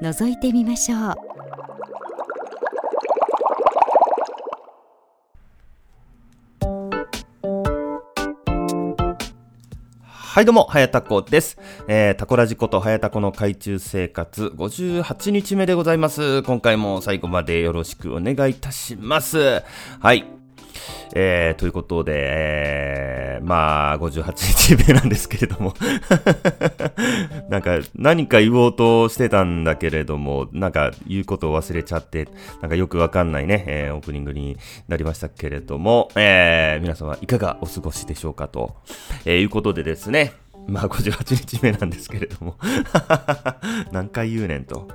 覗いてみましょうはいどうも、はやたこです。えー、タコラジことはやたこの海中生活58日目でございます。今回も最後までよろしくお願いいたします。はい。えー、ということで、えー、まあ、58日目なんですけれども。なんか、何か言おうとしてたんだけれども、なんか、言うことを忘れちゃって、なんかよくわかんないね、えー、オープニングになりましたけれども、えー、皆様いかがお過ごしでしょうかと、えー、いうことでですね、まあ、58日目なんですけれども。何回言うねんと。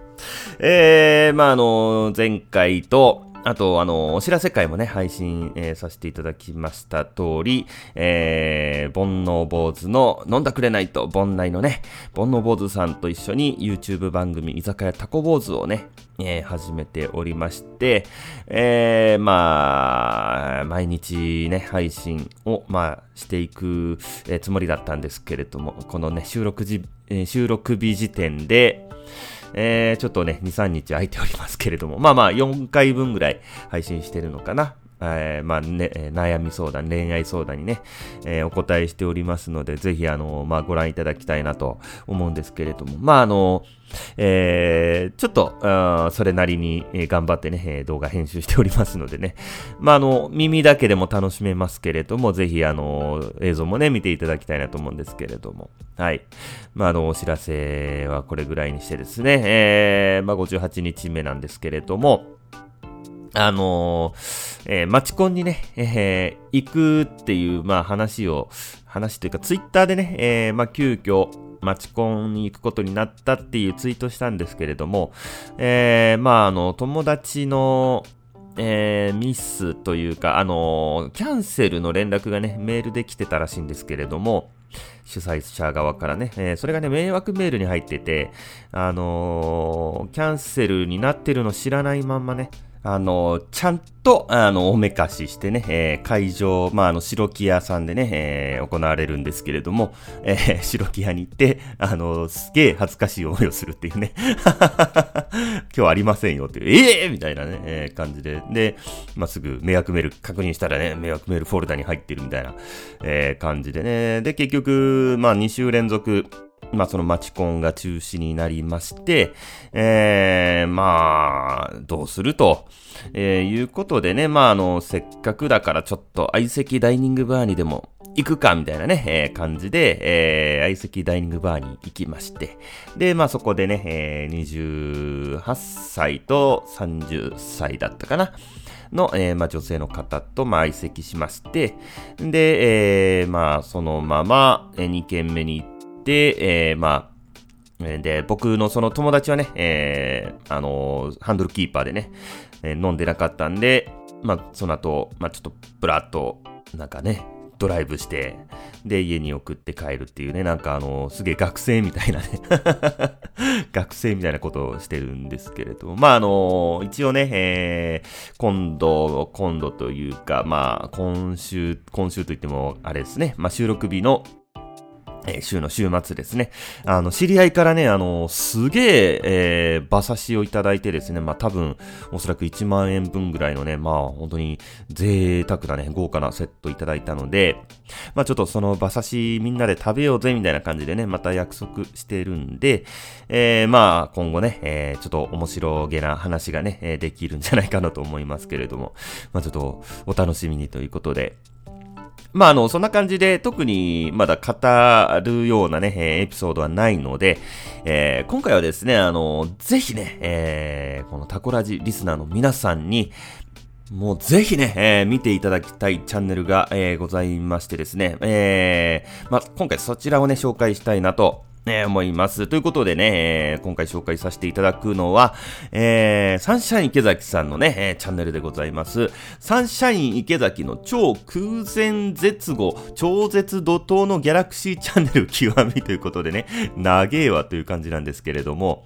えー、まあ、あの、前回と、あと、あの、お知らせ会もね、配信、えー、させていただきました通り、えー、煩悩坊主の飲んだくれないと、煩内のね、煩悩坊主さんと一緒に YouTube 番組、居酒屋タコ坊主をね、えー、始めておりまして、えー、まあ、毎日ね、配信を、まあ、していく、えー、つもりだったんですけれども、このね、収録時、えー、収録日時点で、えー、ちょっとね、2、3日空いておりますけれども、まあまあ、4回分ぐらい配信してるのかな。えー、まあね、悩み相談、恋愛相談にね、えー、お答えしておりますので、ぜひ、あの、まあ、ご覧いただきたいなと思うんですけれども、まあ、あの、えー、ちょっと、それなりに、頑張ってね、動画編集しておりますのでね、まあ、あの、耳だけでも楽しめますけれども、ぜひ、あの、映像もね、見ていただきたいなと思うんですけれども、はい。まあ、あの、お知らせはこれぐらいにしてですね、えー、まあ、58日目なんですけれども、あのー、えー、マチコンにね、えー、行くっていう、まあ話を、話というか、ツイッターでね、えー、まあ急遽、マチコンに行くことになったっていうツイートしたんですけれども、えー、まああの、友達の、えー、ミスというか、あのー、キャンセルの連絡がね、メールで来てたらしいんですけれども、主催者側からね、えー、それがね、迷惑メールに入ってて、あのー、キャンセルになってるの知らないまんまね、あの、ちゃんと、あの、おめかししてね、えー、会場、まあ、あの、白木屋さんでね、えー、行われるんですけれども、えー、白木屋に行って、あの、すげえ恥ずかしい思いをするっていうね、今日ありませんよっていう、ええー、みたいなね、えー、感じで、で、まあ、すぐ迷惑メール確認したらね、迷惑メールフォルダに入ってるみたいな、えー、感じでね、で、結局、まあ、2週連続、まあそのマチコンが中止になりまして、えー、まあ、どうすると、えー、いうことでね、まああの、せっかくだからちょっと相席ダイニングバーにでも行くかみたいなね、えー、感じで、えー、相席ダイニングバーに行きまして、で、まあそこでね、えー、28歳と30歳だったかな。の、えー、まあ、女性の方と、まあ、相席しまして、で、えー、まあ、そのまま、えー、2軒目に行ってで、えー、まあ、で、僕のその友達はね、えー、あのー、ハンドルキーパーでね、えー、飲んでなかったんで、まあ、その後、まあ、ちょっと、ブラッと、なんかね、ドライブして、で、家に送って帰るっていうね、なんかあの、すげえ学生みたいなね。学生みたいなことをしてるんですけれども、まああの、一応ね、えー、今度、今度というか、まあ、今週、今週といっても、あれですね、まあ収録日のえ、週の週末ですね。あの、知り合いからね、あの、すげえ、えー、馬刺しをいただいてですね、まあ多分、おそらく1万円分ぐらいのね、まあ本当に贅沢なね、豪華なセットいただいたので、まあちょっとその馬刺しみんなで食べようぜみたいな感じでね、また約束してるんで、えー、まあ今後ね、えー、ちょっと面白げな話がね、えできるんじゃないかなと思いますけれども、まあちょっとお楽しみにということで、まあ、あの、そんな感じで、特にまだ語るようなね、エピソードはないので、えー、今回はですね、あの、ぜひね、えー、このタコラジリスナーの皆さんに、もうぜひね、えー、見ていただきたいチャンネルが、えー、ございましてですね、えー、まあ、今回そちらをね、紹介したいなとね、思います。ということでね、えー、今回紹介させていただくのは、えー、サンシャイン池崎さんのね、え、チャンネルでございます。サンシャイン池崎の超空前絶後、超絶怒涛のギャラクシーチャンネル極みということでね、長えわという感じなんですけれども、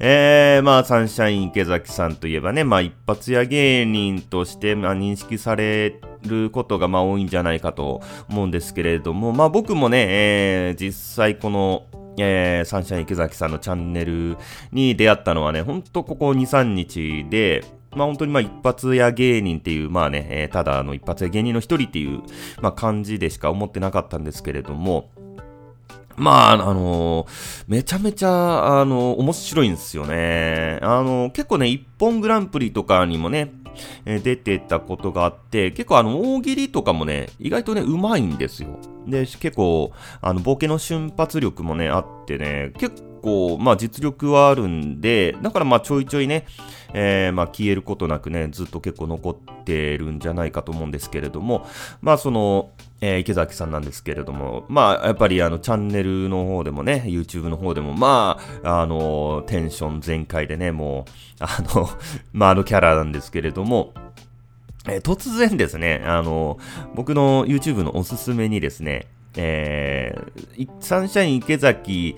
えー、まあ、サンシャイン池崎さんといえばね、まあ、一発屋芸人として、まあ、認識されることがまあ多いんじゃないかと思うんですけれども、まあ僕もね、えー、実際このえー、サンシャイン池崎さんのチャンネルに出会ったのはね、ほんとここ2、3日で、まあ本当にまあ一発屋芸人っていう、まあね、えー、ただあの一発屋芸人の一人っていう、まあ感じでしか思ってなかったんですけれども、まあ、あのー、めちゃめちゃ、あのー、面白いんですよね。あのー、結構ね、一本グランプリとかにもね、え出てたことがあって、結構あの、大喜利とかもね、意外とね、うまいんですよ。で、結構、あの、ボケの瞬発力もね、あってね、結構、まあ実力はあるんで、だからまあちょいちょいね、えー、まあ消えることなくね、ずっと結構残ってるんじゃないかと思うんですけれども、まあその、えー、池崎さんなんですけれども、まあやっぱりあのチャンネルの方でもね、YouTube の方でも、まあ、あの、テンション全開でね、もう、あの、まああのキャラなんですけれども、えー、突然ですね、あの、僕の YouTube のおすすめにですね、えー、サンシャイン池崎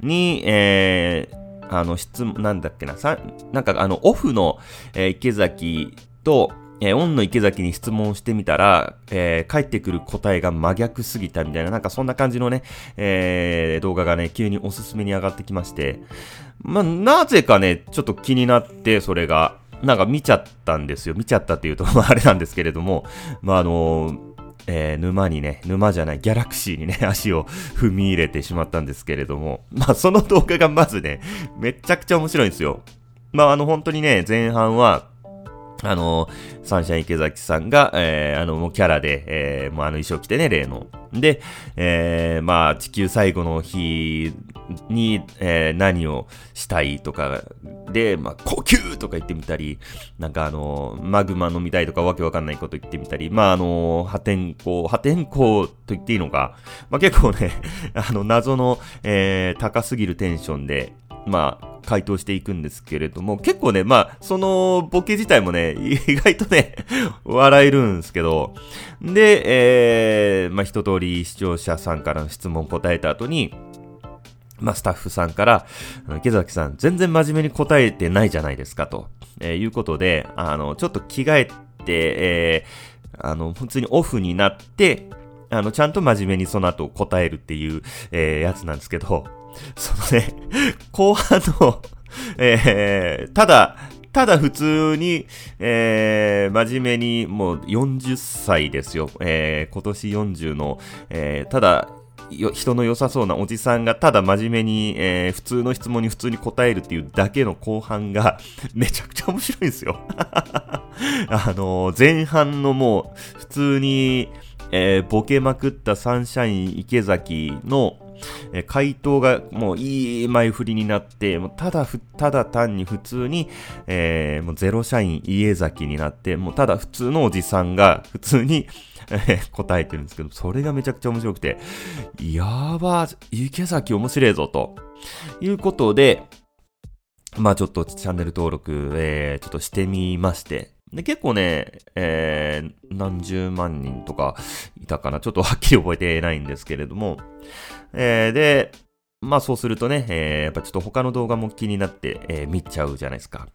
に、えー、あの、質問、なんだっけな、さ、なんかあの、オフの、えー、池崎と、えー、オンの池崎に質問してみたら、えー、返ってくる答えが真逆すぎたみたいな、なんかそんな感じのね、えー、動画がね、急におすすめに上がってきまして、まあ、なぜかね、ちょっと気になって、それが、なんか見ちゃったんですよ。見ちゃったっていうと、あ、あれなんですけれども、まあ、あのー、えー、沼にね、沼じゃない、ギャラクシーにね、足を踏み入れてしまったんですけれども、まあ、その動画がまずね、めちゃくちゃ面白いんですよ。まあ、あの、本当にね、前半は、あの、サンシャイン池崎さんが、えー、あの、もうキャラで、えー、もうあの衣装着てね、例の。で、えー、まあ、地球最後の日に、えー、何をしたいとか、で、まあ、呼吸とか言ってみたり、なんかあの、マグマ飲みたいとかわけわかんないこと言ってみたり、まあ、あの、破天荒、破天荒と言っていいのか、まあ、結構ね、あの、謎の、えー、高すぎるテンションで、まあ、回答していくんですけれども、結構ね、まあ、そのボケ自体もね、意外とね、笑えるんですけど、で、えー、まあ、一通り視聴者さんからの質問答えた後に、まあ、スタッフさんから、池崎さん、全然真面目に答えてないじゃないですか、と、えー、いうことで、あの、ちょっと着替えて、えー、あの、普通にオフになって、あの、ちゃんと真面目にその後答えるっていう、えー、やつなんですけど、そのね、後半の えー、ただ、ただ普通に、えー、真面目にもう40歳ですよ。えー、今年40の、えー、ただ、人の良さそうなおじさんがただ真面目に、えー、普通の質問に普通に答えるっていうだけの後半が めちゃくちゃ面白いんですよあのー、前半のもう普通に、えー、ボケまくったサンシャイン池崎のえ回答がもういい前振りになって、もうただ、ただ単に普通に、えー、もうゼロ社員家崎になって、もうただ普通のおじさんが普通に、え答えてるんですけど、それがめちゃくちゃ面白くて、やば、池崎面白いぞ、と。いうことで、まあちょっとチャンネル登録、えー、ちょっとしてみまして、で、結構ね、えー、何十万人とかいたかな。ちょっとはっきり覚えてないんですけれども、えー、で、まあそうするとね、えー、やっぱちょっと他の動画も気になって、えー、見ちゃうじゃないですか。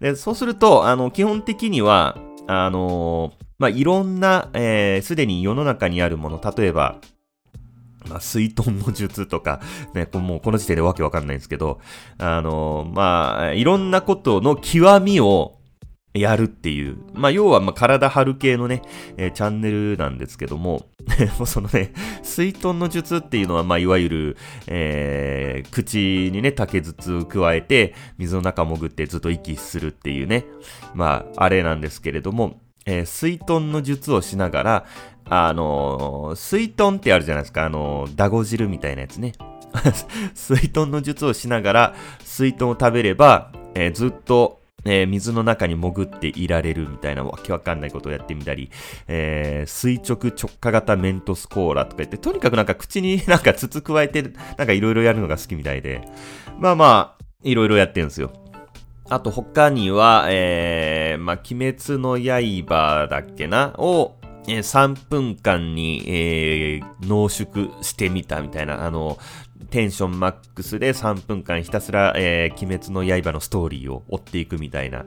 で、そうすると、あの、基本的には、あのー、まあいろんな、えー、すでに世の中にあるもの、例えば、まあ、水遁の術とか、ね、もうこの時点でわけわかんないんですけど、あの、まあ、いろんなことの極みを、やるっていう。まあ、要は、ま、体張る系のね、えー、チャンネルなんですけども、もうそのね、水遁の術っていうのは、まあ、いわゆる、えー、口にね、竹筒加えて、水の中潜ってずっと息するっていうね、まあ、あれなんですけれども、えー、水遁の術をしながら、あのー、水遁ってあるじゃないですか、あのー、ダゴ汁みたいなやつね。水遁の術をしながら、水遁を食べれば、えー、ずっと、えー、水の中に潜っていられるみたいなわけわかんないことをやってみたり、えー、垂直直下型メントスコーラとか言って、とにかくなんか口に なんか筒加えて、なんかいろいろやるのが好きみたいで、まあまあ、いろいろやってるんですよ。あと他には、えー、まあ、鬼滅の刃だっけな？を、えー、3分間に、えー、濃縮してみたみたいな、あの、テンションマックスで3分間ひたすら、えー、鬼滅の刃のストーリーを追っていくみたいな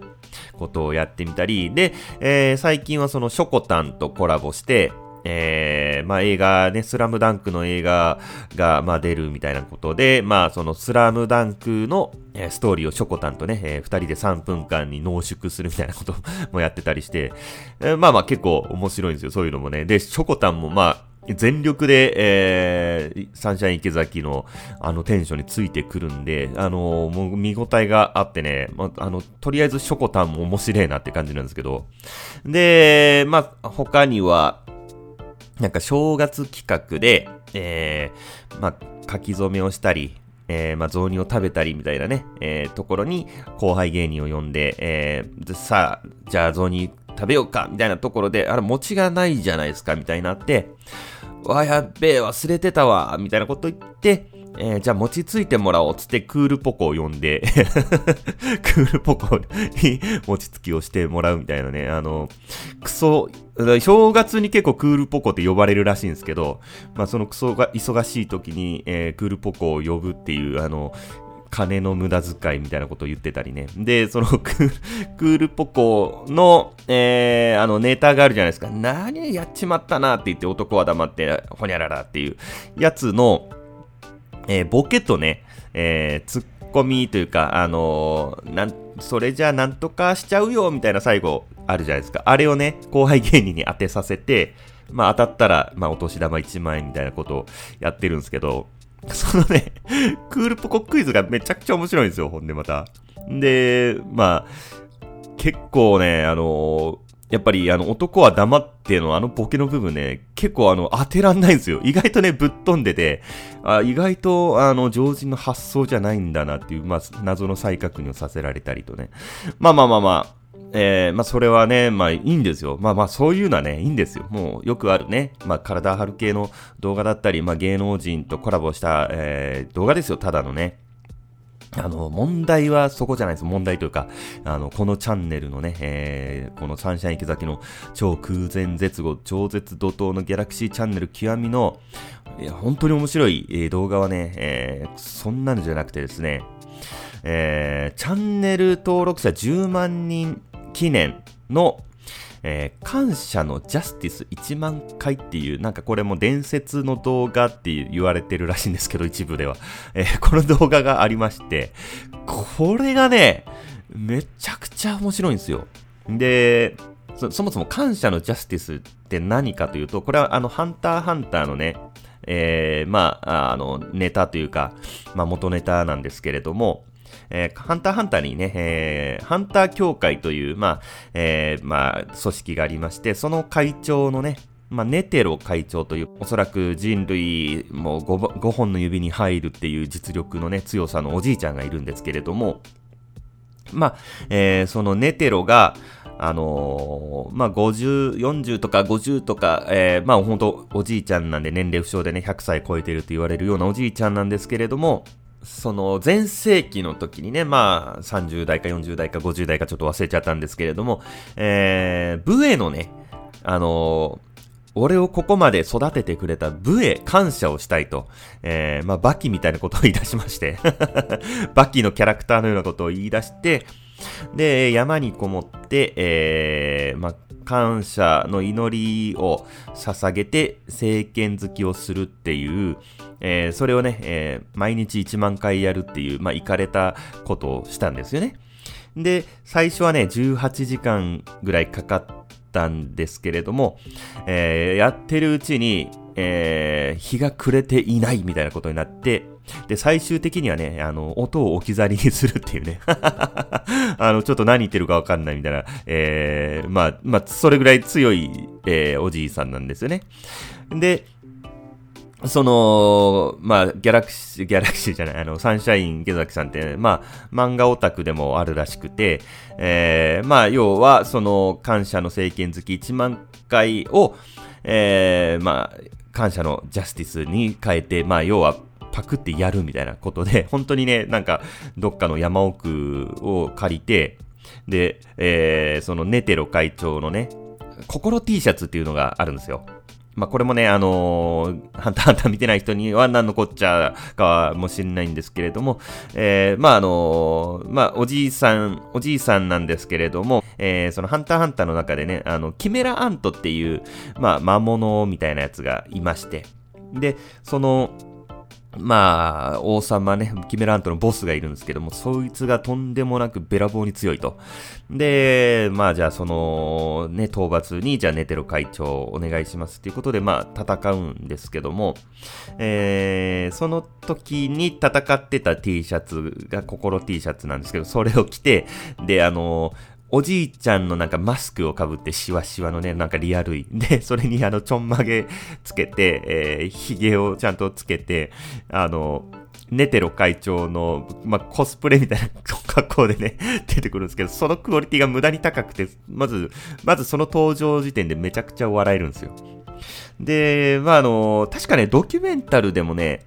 ことをやってみたり、で、えー、最近はそのショコタンとコラボして、えー、まあ映画ね、スラムダンクの映画が、まあ出るみたいなことで、まあそのスラムダンクの、えー、ストーリーをショコタンとね、えー、人で3分間に濃縮するみたいなこともやってたりして、えー、まあまあ結構面白いんですよ、そういうのもね。で、ショコタンもまあ、全力で、えー、サンシャイン池崎のあのテンションについてくるんで、あのー、もう見応えがあってね、まあの、とりあえずショコタンも面白いなって感じなんですけど、で、まあ、他には、なんか正月企画で、えー、まあ、書き初めをしたり、えー、まあ、雑煮を食べたりみたいなね、えー、ところに後輩芸人を呼んで、えー、さあ、じゃあ雑煮食べようかみたいなところで、あれ、餅がないじゃないですかみたいになって、わ、やっべえ、忘れてたわみたいなこと言って、えー、じゃあ餅ついてもらおうつってクールポコを呼んで クールポコに餅つきをしてもらうみたいなね、あの、クソ、正月に結構クールポコって呼ばれるらしいんですけど、まあそのクソが忙しい時に、えー、クールポコを呼ぶっていう、あの、金の無駄遣いみたいなことを言ってたりね。で、そのクールポコの、えー、あのネタがあるじゃないですか。何やっちまったなって言って男は黙って、ほにゃららっていうやつの、えー、ボケとね、えー、ツッコミというか、あのー、なん、それじゃあなんとかしちゃうよ、みたいな最後あるじゃないですか。あれをね、後輩芸人に当てさせて、まあ当たったら、まあお年玉1万円みたいなことをやってるんですけど、そのね、クールポコクイズがめちゃくちゃ面白いんですよ、ほんでまた。で、まあ、結構ね、あのやっぱりあの男は黙ってのあのボケの部分ね、結構あの当てらんないんですよ。意外とね、ぶっ飛んでて、あ意外とあの常人の発想じゃないんだなっていう、まあ謎の再確認をさせられたりとね。まあまあまあまあ、えー、まあそれはね、まあいいんですよ。まあまあそういうのはね、いいんですよ。もうよくあるね、まあ体張る系の動画だったり、まあ芸能人とコラボした、えー、動画ですよ、ただのね。あの、問題はそこじゃないです。問題というか、あの、このチャンネルのね、えー、このサンシャイン池崎の超空前絶後、超絶怒涛のギャラクシーチャンネル極みの、いや、本当に面白い、えー、動画はね、えー、そんなのじゃなくてですね、えー、チャンネル登録者10万人記念の、えー、感謝のジャスティス1万回っていう、なんかこれも伝説の動画って言われてるらしいんですけど、一部では。えー、この動画がありまして、これがね、めちゃくちゃ面白いんですよ。で、そそもそも感謝のジャスティスって何かというと、これはあの、ハンターハンターのね、えー、まあ、あの、ネタというか、まあ、元ネタなんですけれども、えー、ハンターハンターにね、えー、ハンター協会という、まあ、えー、まあ、組織がありまして、その会長のね、まあ、ネテロ会長という、おそらく人類も 5, 5本の指に入るっていう実力のね、強さのおじいちゃんがいるんですけれども、まあ、えー、そのネテロが、あのー、まあ、50、40とか50とか、えー、まあ、ほんと、おじいちゃんなんで年齢不詳でね、100歳超えてると言われるようなおじいちゃんなんですけれども、その前世紀の時にね、まあ30代か40代か50代かちょっと忘れちゃったんですけれども、えー、武衛のね、あのー、俺をここまで育ててくれた武へ感謝をしたいと、えー、まあ、バキみたいなことを言い出しまして バキのキャラクターのようなことを言い出して、で、山にこもって、えー、まあ、感謝の祈りを捧げて政権好きをするっていう、えー、それをね、えー、毎日1万回やるっていう、まあ、行かれたことをしたんですよね。で、最初はね、18時間ぐらいかかったんですけれども、えー、やってるうちに、え、日が暮れていないみたいなことになって、で、最終的にはね、あの、音を置き去りにするっていうね。あの、ちょっと何言ってるかわかんないみたいな、えー、まあ、まあ、それぐらい強い、えー、おじいさんなんですよね。で、その、まあ、ギャラクシー、ギャラクシーじゃない、あの、サンシャイン池崎さんって、まあ、漫画オタクでもあるらしくて、えー、まあ、要は、その、感謝の政権好き1万回を、えー、まあ、感謝のジャスティスに変えて、まあ、要は、パクってやるみたいなことで、本当にね、なんか、どっかの山奥を借りて、で、えー、そのネテロ会長のね、心 T シャツっていうのがあるんですよ。まあ、これもね、あのー、ハンターハンター見てない人には何のこっちゃかはもしれないんですけれども、えー、まあ、あのー、まあ、おじいさん、おじいさんなんですけれども、えー、そのハンターハンターの中でね、あの、キメラアントっていう、まあ、魔物みたいなやつがいまして、で、その、まあ、王様ね、キメラントのボスがいるんですけども、そいつがとんでもなくべらぼうに強いと。で、まあじゃあその、ね、討伐に、じゃあネテロ会長お願いしますっていうことで、まあ戦うんですけども、えー、その時に戦ってた T シャツが心 T シャツなんですけど、それを着て、で、あのおじいちゃんのなんかマスクをかぶってシワシワのね、なんかリアルい。で、それにあの、ちょんまげつけて、えー、髭をちゃんとつけて、あの、ネテロ会長の、まあ、コスプレみたいな格好でね、出てくるんですけど、そのクオリティが無駄に高くて、まず、まずその登場時点でめちゃくちゃ笑えるんですよ。で、まあ、あの、確かね、ドキュメンタルでもね、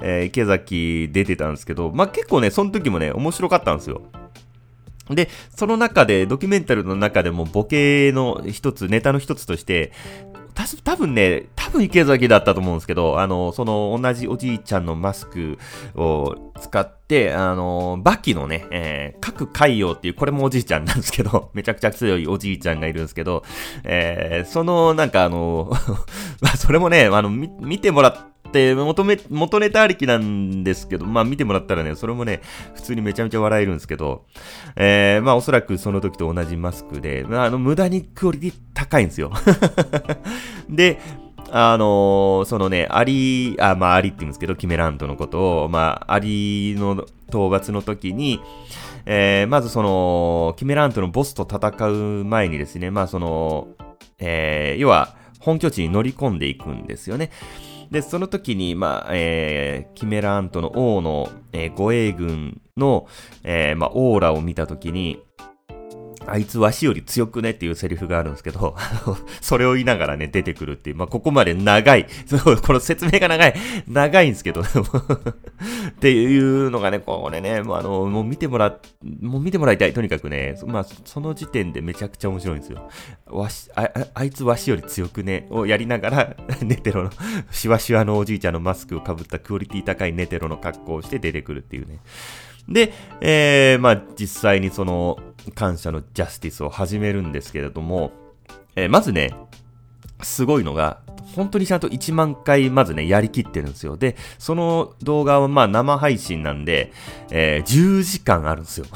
えー、池崎出てたんですけど、まあ、結構ね、その時もね、面白かったんですよ。で、その中で、ドキュメンタルの中でもボケの一つ、ネタの一つとして、た多分ね、多分池崎だったと思うんですけど、あの、その同じおじいちゃんのマスクを使って、あの、バキのね、えー、各海洋っていう、これもおじいちゃんなんですけど、めちゃくちゃ強いおじいちゃんがいるんですけど、えー、その、なんかあの、まあ、それもね、あの、見てもらっって元め、元ネタありきなんですけど、まあ見てもらったらね、それもね、普通にめちゃめちゃ笑えるんですけど、えー、まあおそらくその時と同じマスクで、まああの、無駄にクオリティ高いんですよ。で、あのー、そのね、アリ、あ、まあ、アリって言うんですけど、キメラントのことを、まあ、アリの討伐の時に、えー、まずその、キメラントのボスと戦う前にですね、まあ、その、えー、要は、本拠地に乗り込んでいくんですよね。で、その時に、まあ、えー、キメラアントの王の、えー、護衛軍の、えー、まあ、オーラを見た時に、あいつわしより強くねっていうセリフがあるんですけど、それを言いながらね、出てくるっていう、まあ、ここまで長い、この説明が長い、長いんですけど、っていうのがね、これね、もうあの、もう見てもら、もう見てもらいたい。とにかくね、まあ、その時点でめちゃくちゃ面白いんですよ。わし、あ、あいつわしより強くね、をやりながら、ネテロの、シワシワのおじいちゃんのマスクをかぶったクオリティ高いネテロの格好をして出てくるっていうね。で、えー、まあ、実際にその、感謝のジャスティスを始めるんですけれども、えー、まずね、すごいのが、本当にちゃんと1万回まずね、やりきってるんですよ。で、その動画はまあ生配信なんで、えー、10時間あるんですよ。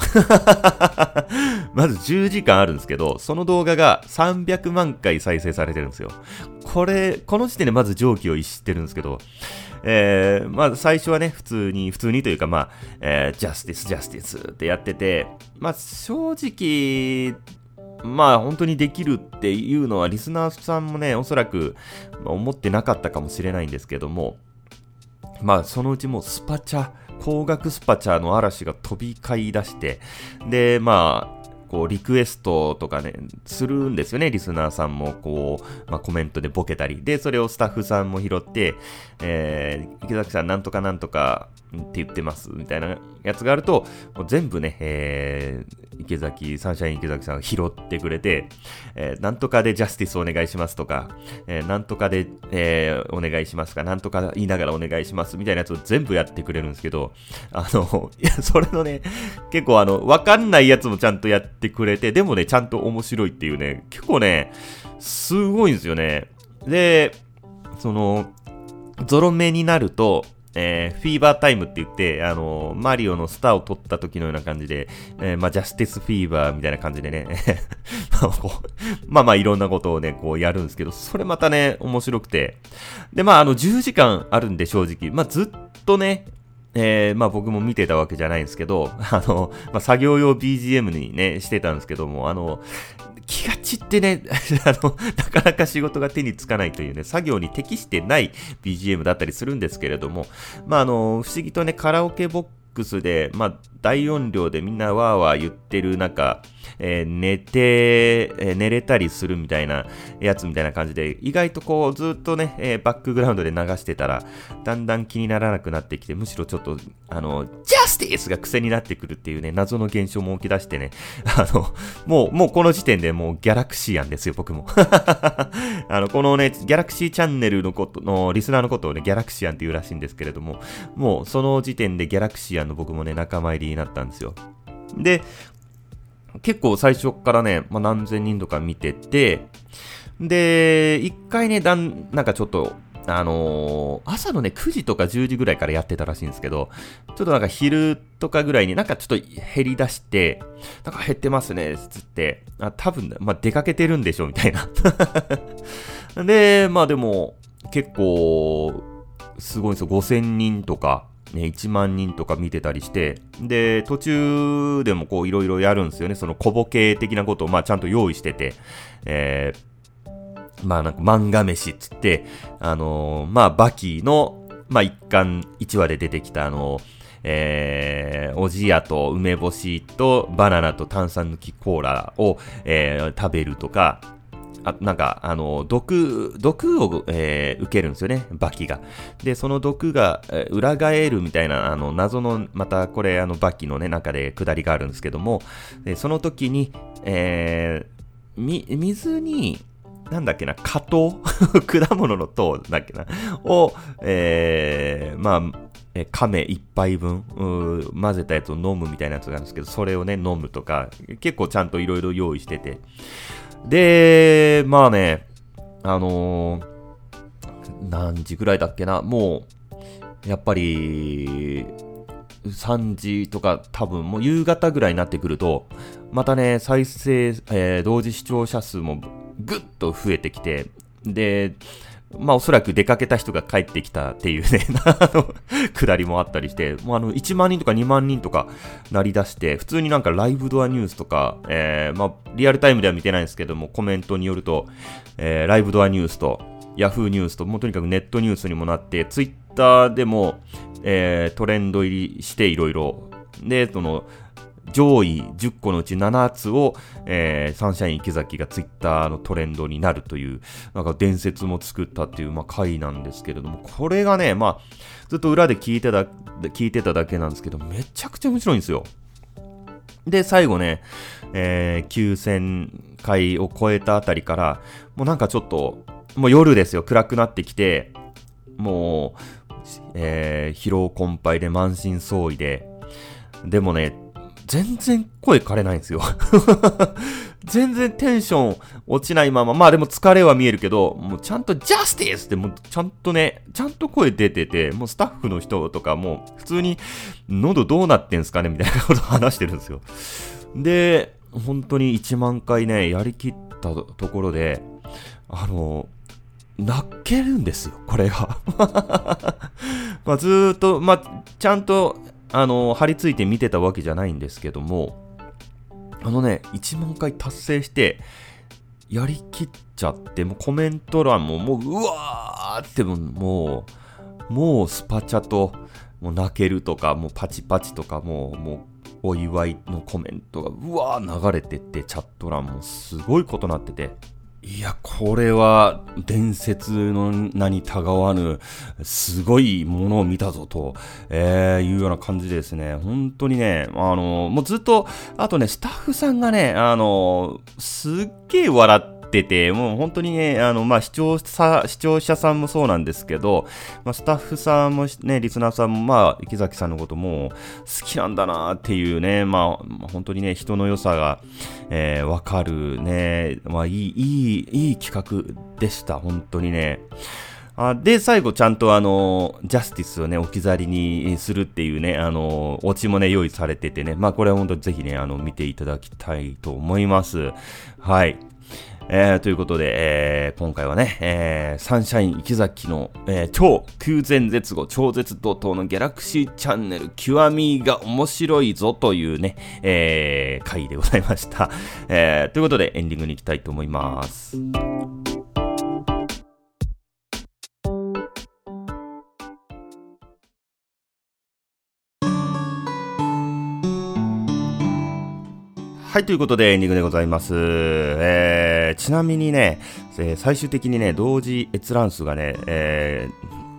まず10時間あるんですけど、その動画が300万回再生されてるんですよ。これ、この時点でまず上記を逸してるんですけど、えー、まあ最初はね、普通に、普通にというかまあ、えー、ジャスティス、ジャスティスってやってて、まあ正直、まあ本当にできるっていうのはリスナーさんもね、おそらく思ってなかったかもしれないんですけども、まあそのうちもうスパチャ、高額スパチャの嵐が飛び交い出して、で、まあ、こう、リクエストとかね、するんですよね、リスナーさんも、こう、まあ、コメントでボケたり。で、それをスタッフさんも拾って、えー、池崎さんなんとかなんとかって言ってます、みたいなやつがあると、もう全部ね、えー、池崎、サンシャイン池崎さんが拾ってくれて、えー、なんとかでジャスティスお願いしますとか、えー、なんとかで、えー、お願いしますか、なんとか言いながらお願いします、みたいなやつを全部やってくれるんですけど、あの、いや、それのね、結構あの、わかんないやつもちゃんとやってくれて、でもね、ちゃんと面白いっていうね、結構ね、すごいんですよね。で、その、ゾロ目になると、えー、フィーバータイムって言って、あのー、マリオのスターを取った時のような感じで、えー、まあ、ジャスティスフィーバーみたいな感じでね、まあまあいろんなことをね、こうやるんですけど、それまたね、面白くて。で、まああの、10時間あるんで正直、まあずっとね、えー、まあ僕も見てたわけじゃないんですけど、あの、まあ作業用 BGM にね、してたんですけども、あの、気が散ってね、あの、なかなか仕事が手につかないというね、作業に適してない BGM だったりするんですけれども、まあ、あの、不思議とね、カラオケボックスで、まあ、大音量でみんなわーわー言ってる中、えー、寝て、えー、寝れたりするみたいなやつみたいな感じで、意外とこうずっとね、えー、バックグラウンドで流してたら、だんだん気にならなくなってきて、むしろちょっと、あの、ジャスティスが癖になってくるっていうね、謎の現象も起き出してね、あの、もう、もうこの時点でもうギャラクシーやんですよ、僕も。あの、このね、ギャラクシーチャンネルのことの、リスナーのことをね、ギャラクシアンって言うらしいんですけれども、もうその時点でギャラクシアンの僕もね、仲間入りになったんですよ。で、結構最初からね、まあ、何千人とか見てて、で、一回ね、だん、なんかちょっと、あのー、朝のね、9時とか10時ぐらいからやってたらしいんですけど、ちょっとなんか昼とかぐらいになんかちょっと減り出して、なんか減ってますね、つって、あ、多分、まあ、出かけてるんでしょ、みたいな。で、まあでも、結構、すごいんですよ、5000人とか、ね、1万人とか見てたりして、で、途中でもこういろいろやるんですよね。その小ボケ的なことをまあちゃんと用意してて、えー、まあなんか漫画飯っつって、あのー、まあバキの、まあ一巻一話で出てきたあのー、えー、おじやと梅干しとバナナと炭酸抜きコーラを、えー、食べるとか、あなんか、あの、毒、毒を、えー、受けるんですよね、バキが。で、その毒が、えー、裏返るみたいな、あの、謎の、またこれ、あの、バキのね、中で下りがあるんですけども、でその時に、えー、み、水に、なんだっけな、果糖？果物の糖だっけな？を、えー、まあ、え、亀一杯分、混ぜたやつを飲むみたいなやつがあるんですけど、それをね、飲むとか、結構ちゃんといろいろ用意してて、で、まあね、あのー、何時ぐらいだっけな、もう、やっぱり、3時とか多分もう夕方ぐらいになってくると、またね、再生、えー、同時視聴者数もぐっと増えてきて、で、まあおそらく出かけた人が帰ってきたっていうね、あの、くだりもあったりして、もうあの、1万人とか2万人とかなり出して、普通になんかライブドアニュースとか、えー、まあ、リアルタイムでは見てないんですけども、コメントによると、えー、ライブドアニュースと、ヤフーニュースと、もうとにかくネットニュースにもなって、ツイッターでも、えー、トレンド入りしていろいろ、で、その、上位10個のうち7つを、えー、サンシャイン池崎がツイッターのトレンドになるという、なんか伝説も作ったっていう、まあ、回なんですけれども、これがね、まあ、ずっと裏で聞いてた、聞いてただけなんですけど、めちゃくちゃ面白いんですよ。で、最後ね、えー、9000回を超えたあたりから、もうなんかちょっと、もう夜ですよ、暗くなってきて、もう、えー、疲労困憊で満身創痍で、でもね、全然声枯れないんですよ 全然テンション落ちないまま、まあでも疲れは見えるけど、もうちゃんとジャスティスってもうちゃんとね、ちゃんと声出てて、もうスタッフの人とかも普通に喉どうなってんすかね？みたいなこと話してるんですよ。で、本当に1万回ね、やりきったところで、あの、泣けるんですよ、これが。まあずーっと、まあ、ちゃんとあの、張り付いて見てたわけじゃないんですけども、あのね、1万回達成して、やりきっちゃって、もうコメント欄ももう、うわーってももう、もうスパチャと、もう泣けるとか、もうパチパチとか、もう、もう、お祝いのコメントが、うわー流れてって、チャット欄もすごいことなってて、いや、これは伝説の名にたがわぬ、すごいものを見たぞと、えー、いうような感じでですね、本当にね、あの、もうずっと、あとね、スタッフさんがね、あの、すっげえ笑って、ってて、もう本当にね、あの、まあ、視聴者、視聴者さんもそうなんですけど、まあ、スタッフさんもね、リスナーさんも、まあ、池崎さんのことも好きなんだなっていうね、まあ、本当にね、人の良さが、えー、わかるね、まあ、いい、いい、いい企画でした、本当にね。あで、最後ちゃんとあの、ジャスティスをね、置き去りにするっていうね、あの、オチもね、用意されててね、まあこれは本当にぜひね、あの、見ていただきたいと思います。はい。えー、ということで、えー、今回はね、えー、サンシャイン池崎の、えー、超空前絶後超絶怒涛のギャラクシーチャンネル極みが面白いぞというね、えー、回でございました。えー、ということでエンディングに行きたいと思います。はい、ということでエンディングでございます。えー、ちなみにね、えー、最終的にね、同時閲覧数がね、え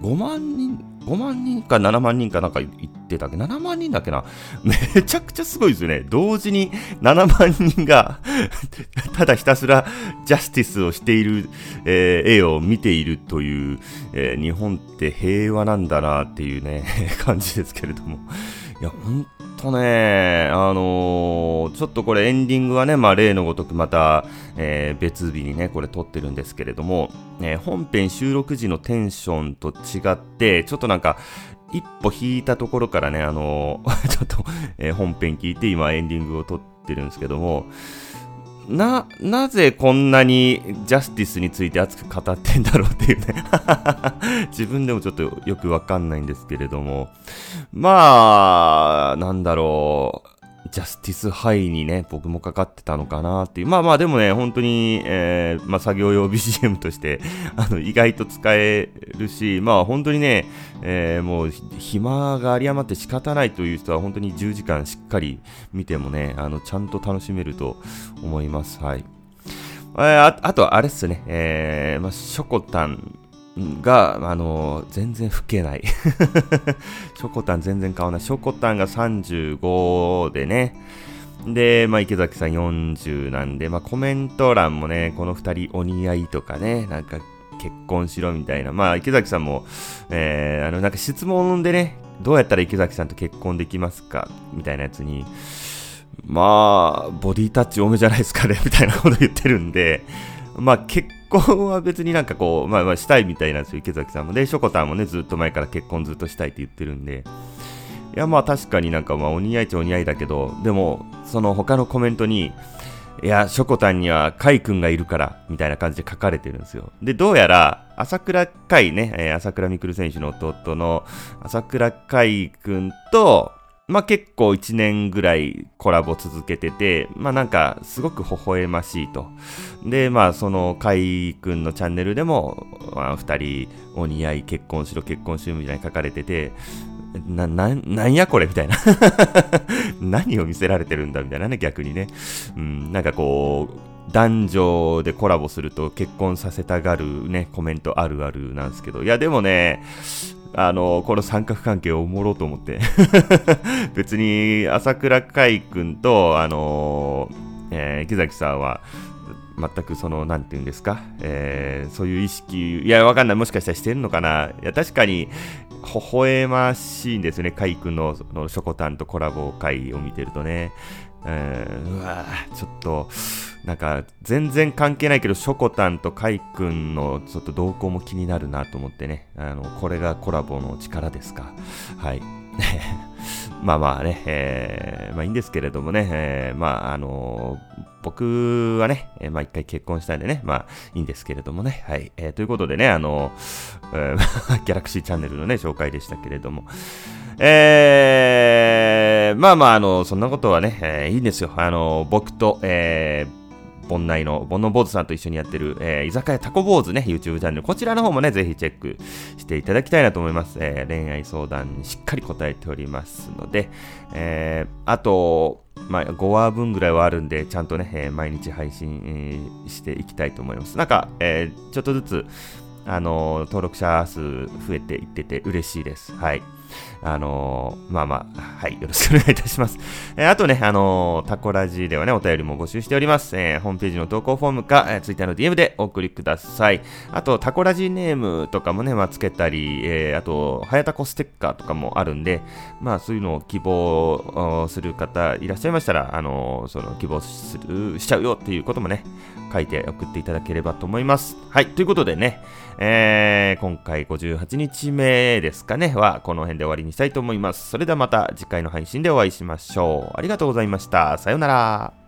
ー、5万人、5万人か7万人かなんか言ってたっけ ?7 万人だっけな？めちゃくちゃすごいですよね。同時に7万人が ただひたすらジャスティスをしている、えー、絵を見ているという、えー、日本って平和なんだなっていうね、感じですけれども。いや、本とね、あのー、ちょっとこれエンディングはね、まあ、例のごとくまた、えー、別日にね、これ撮ってるんですけれども、えー、本編収録時のテンションと違って、ちょっとなんか、一歩引いたところからね、あの ちょっと、え本編聞いて今エンディングを撮ってるんですけども、な、なぜこんなにジャスティスについて熱く語ってんだろうっていうね 自分でもちょっとよくわかんないんですけれども。まあ、なんだろう。ジャスティスハイにね、僕もかかってたのかなっていう。まあまあでもね、本当に、えー、まあ作業用 BGM として、あの、意外と使えるし、まあ本当にね、えー、もう、暇が有り余って仕方ないという人は本当に10時間しっかり見てもね、あの、ちゃんと楽しめると思います。はい。ああと、あれっすね、えー、まあ、ショコタンが、あの全然老けない。ショコタン全然変わない。ショコタンが35でね、で、まあ、池崎さん40なんで、まあ、コメント欄もね、この2人お似合いとかね、なんか結婚しろみたいな、まあ、池崎さんも、えー、あの、なんか質問でね、どうやったら池崎さんと結婚できますかみたいなやつに、まあ、ボディタッチ多めじゃないですかねみたいなこと言ってるんで、まあ、結婚は別になんかこう、まあまあしたいみたいなんですよ、池崎さんも。で、しょこたんもね、ずっと前から結婚ずっとしたいって言ってるんで。いや、まあ確かになんかまあお似合いっちゃお似合いだけど、でも、その他のコメントに、いや、しょこたんにはカイ君がいるから、みたいな感じで書かれてるんですよ。で、どうやら、朝倉海ね、えー、朝倉未来選手の弟の朝倉海君と、まあ結構1年ぐらいコラボ続けてて、まあなんかすごく微笑ましいと。で、まあその海くんのチャンネルでも、まあ二人お似合い結婚しろ結婚しろみたいに書かれてて、な、な、なんやこれ？みたいな 何を見せられてるんだみたいなね、逆にね。うん、なんかこう、男女でコラボすると結婚させたがるね、コメントあるあるなんですけど、いやでもね、あの、この三角関係をおもろうと思って 別に、朝倉海君と、あの、えー、池崎さんは、全くその、なんていうんですか、えー、そういう意識、いや、わかんない、もしかしたらしてるのかな？いや、確かに、微笑ましいんですよね、海君の、その、ショコタンとコラボ会を見てるとね。えー、うわちょっと、なんか、全然関係ないけど、ショコタンとカイ君のちょっと動向も気になるなと思ってね。あの、これがコラボの力ですか。はい。まあまあね、えー、まあいいんですけれどもね、えー、まああのー、僕はね、えー、まあ一回結婚したんでね、まあいいんですけれどもね、はい。えー、ということでね、あのー、ギャラクシーチャンネルのね、紹介でしたけれども、えー、まあまあ、あの、そんなことはね、えー、いいんですよ。あの、僕と、えー、盆内の煩悩坊主さんと一緒にやってる、えー、居酒屋タコ坊主ね、YouTube チャンネル。こちらの方もね、ぜひチェックしていただきたいなと思います。えー、恋愛相談にしっかり答えておりますので、えー、あと、まあ、5話分ぐらいはあるんで、ちゃんとね、えー、毎日配信、えー、していきたいと思います。なんか、えー、ちょっとずつ、あの登録者数増えていってて嬉しいです。はい。あのー、まあまあ、はい、よろしくお願いいたします。えー、あとね、あのー、タコラジではね、お便りも募集しております。えー、ホームページの投稿フォームか、えー、ツイッターの DM でお送りください。あと、タコラジネームとかもね、まあ、つけたり、えー、あと、はやたこステッカーとかもあるんで、まあ、そういうのを希望する方いらっしゃいましたら、あのー、その、希望する、しちゃうよっていうこともね、書いて送っていただければと思います。はい、ということでね、えー、今回58日目ですかね、はこの辺辺で終わりにしたいと思います。それではまた次回の配信でお会いしましょう。ありがとうございました。さようなら。